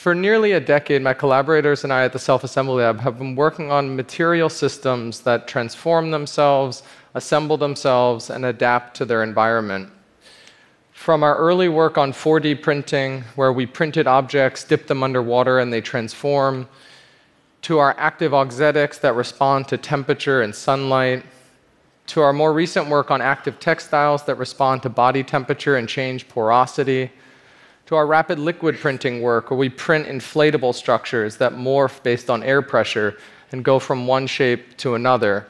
For nearly a decade, my collaborators and I at the Self Assembly Lab have been working on material systems that transform themselves, assemble themselves, and adapt to their environment. From our early work on 4D printing, where we printed objects, dipped them underwater, and they transform, to our active auxetics that respond to temperature and sunlight, to our more recent work on active textiles that respond to body temperature and change porosity, to our rapid liquid printing work, where we print inflatable structures that morph based on air pressure and go from one shape to another,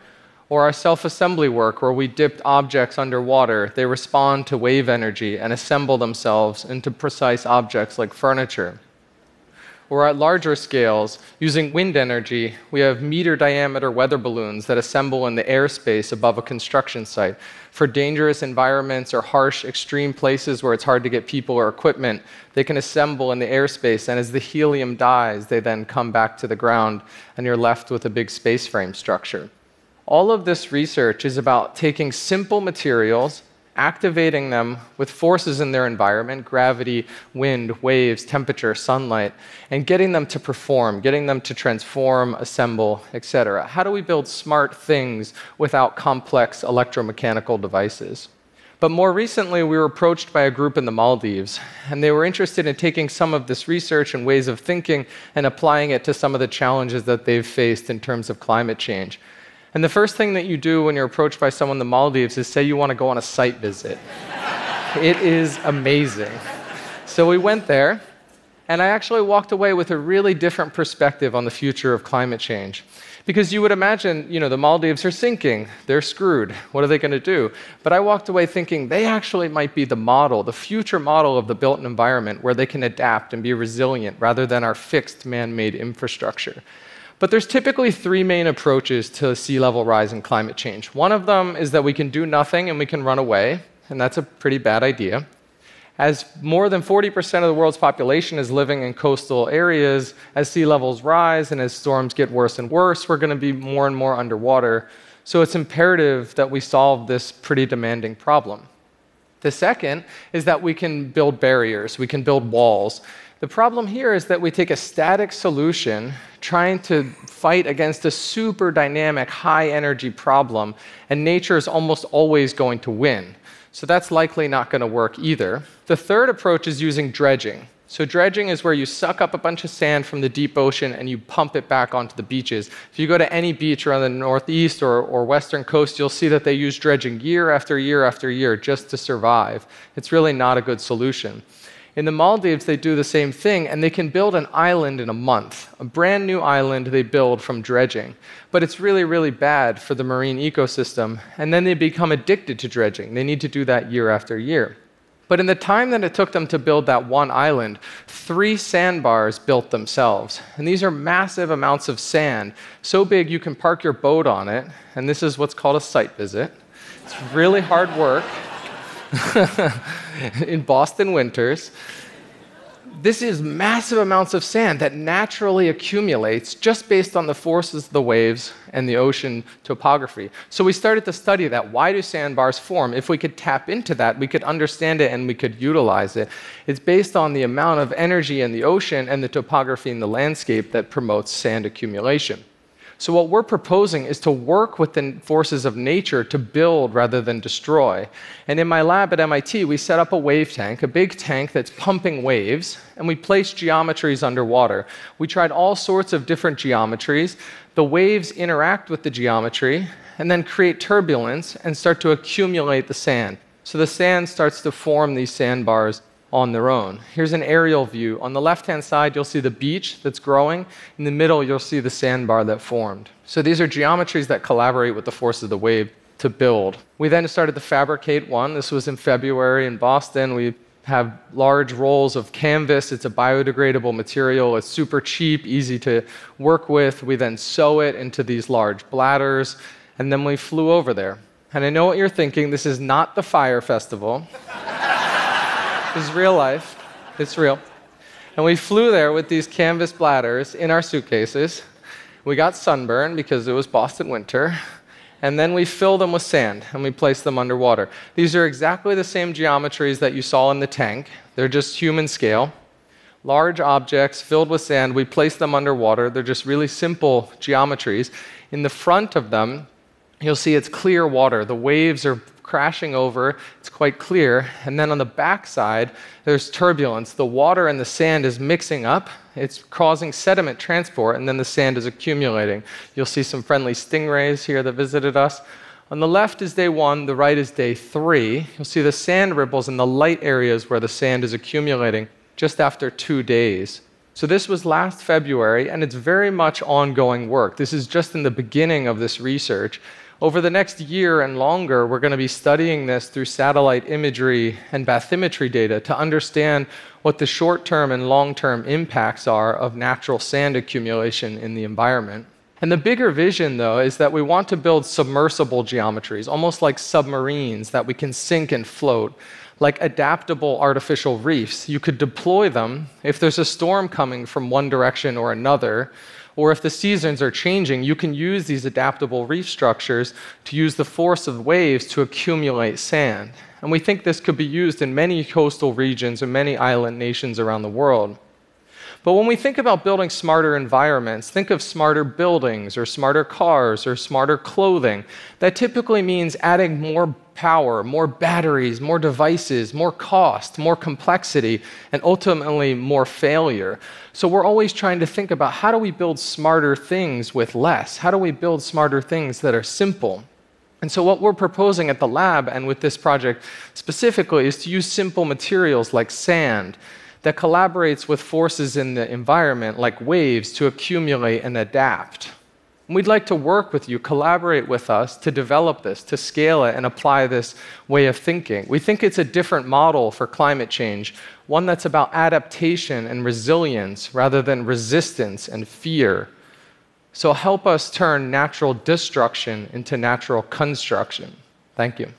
or our self assembly work, where we dipped objects underwater, they respond to wave energy and assemble themselves into precise objects like furniture or at larger scales, using wind energy, we have meter diameter weather balloons that assemble in the airspace above a construction site. For dangerous environments or harsh, extreme places where it's hard to get people or equipment, they can assemble in the airspace, and as the helium dies, they then come back to the ground, and you're left with a big space frame structure. All of this research is about taking simple materials activating them with forces in their environment gravity, wind, waves, temperature, sunlight and getting them to perform, getting them to transform, assemble, etc. How do we build smart things without complex electromechanical devices? But more recently, we were approached by a group in the Maldives, and they were interested in taking some of this research and ways of thinking and applying it to some of the challenges that they've faced in terms of climate change. And the first thing that you do when you're approached by someone in the Maldives is say you want to go on a site visit. it is amazing. So we went there, and I actually walked away with a really different perspective on the future of climate change. Because you would imagine, you know, the Maldives are sinking, they're screwed. What are they going to do? But I walked away thinking they actually might be the model, the future model of the built environment where they can adapt and be resilient rather than our fixed man made infrastructure. But there's typically three main approaches to sea level rise and climate change. One of them is that we can do nothing and we can run away, and that's a pretty bad idea. As more than 40% of the world's population is living in coastal areas, as sea levels rise and as storms get worse and worse, we're going to be more and more underwater. So it's imperative that we solve this pretty demanding problem. The second is that we can build barriers, we can build walls. The problem here is that we take a static solution trying to fight against a super dynamic, high energy problem, and nature is almost always going to win. So that's likely not going to work either. The third approach is using dredging. So, dredging is where you suck up a bunch of sand from the deep ocean and you pump it back onto the beaches. If you go to any beach around the northeast or, or western coast, you'll see that they use dredging year after year after year just to survive. It's really not a good solution. In the Maldives, they do the same thing, and they can build an island in a month, a brand new island they build from dredging. But it's really, really bad for the marine ecosystem, and then they become addicted to dredging. They need to do that year after year. But in the time that it took them to build that one island, three sandbars built themselves. And these are massive amounts of sand, so big you can park your boat on it, and this is what's called a site visit. It's really hard work. in Boston winters. This is massive amounts of sand that naturally accumulates just based on the forces of the waves and the ocean topography. So we started to study that. Why do sandbars form? If we could tap into that, we could understand it and we could utilize it. It's based on the amount of energy in the ocean and the topography in the landscape that promotes sand accumulation. So, what we're proposing is to work with the forces of nature to build rather than destroy. And in my lab at MIT, we set up a wave tank, a big tank that's pumping waves, and we placed geometries underwater. We tried all sorts of different geometries. The waves interact with the geometry and then create turbulence and start to accumulate the sand. So, the sand starts to form these sandbars on their own. Here's an aerial view. On the left hand side, you'll see the beach that's growing. In the middle, you'll see the sandbar that formed. So these are geometries that collaborate with the force of the wave to build. We then started to fabricate one. This was in February in Boston. We have large rolls of canvas. It's a biodegradable material. It's super cheap, easy to work with. We then sew it into these large bladders, and then we flew over there. And I know what you're thinking this is not the Fyre Festival. This is real life. It's real. And we flew there with these canvas bladders in our suitcases. We got sunburned because it was Boston winter. And then we fill them with sand and we place them underwater. These are exactly the same geometries that you saw in the tank, they're just human scale. large objects filled with sand. We place them underwater. They're just really simple geometries. In the front of them, you'll see it's clear water. The waves are crashing over, it's quite clear. And then on the backside, there's turbulence. The water and the sand is mixing up, it's causing sediment transport, and then the sand is accumulating. You'll see some friendly stingrays here that visited us. On the left is day one, the right is day three. You'll see the sand ripples in the light areas where the sand is accumulating just after two days. So, this was last February, and it's very much ongoing work. This is just in the beginning of this research. Over the next year and longer, we're going to be studying this through satellite imagery and bathymetry data to understand what the short term and long term impacts are of natural sand accumulation in the environment. And the bigger vision, though, is that we want to build submersible geometries, almost like submarines that we can sink and float, like adaptable artificial reefs. You could deploy them if there's a storm coming from one direction or another or if the seasons are changing, you can use these adaptable reef structures to use the force of waves to accumulate sand. And we think this could be used in many coastal regions and many island nations around the world. But when we think about building smarter environments, think of smarter buildings or smarter cars or smarter clothing. That typically means adding more power, more batteries, more devices, more cost, more complexity, and ultimately more failure. So we're always trying to think about how do we build smarter things with less? How do we build smarter things that are simple? And so, what we're proposing at the lab and with this project specifically is to use simple materials like sand that collaborates with forces in the environment like waves to accumulate and adapt. And we'd like to work with you, collaborate with us to develop this, to scale it, and apply this way of thinking. We think it's a different model for climate change, one that's about adaptation and resilience rather than resistance and fear. So help us turn natural destruction into natural construction. Thank you.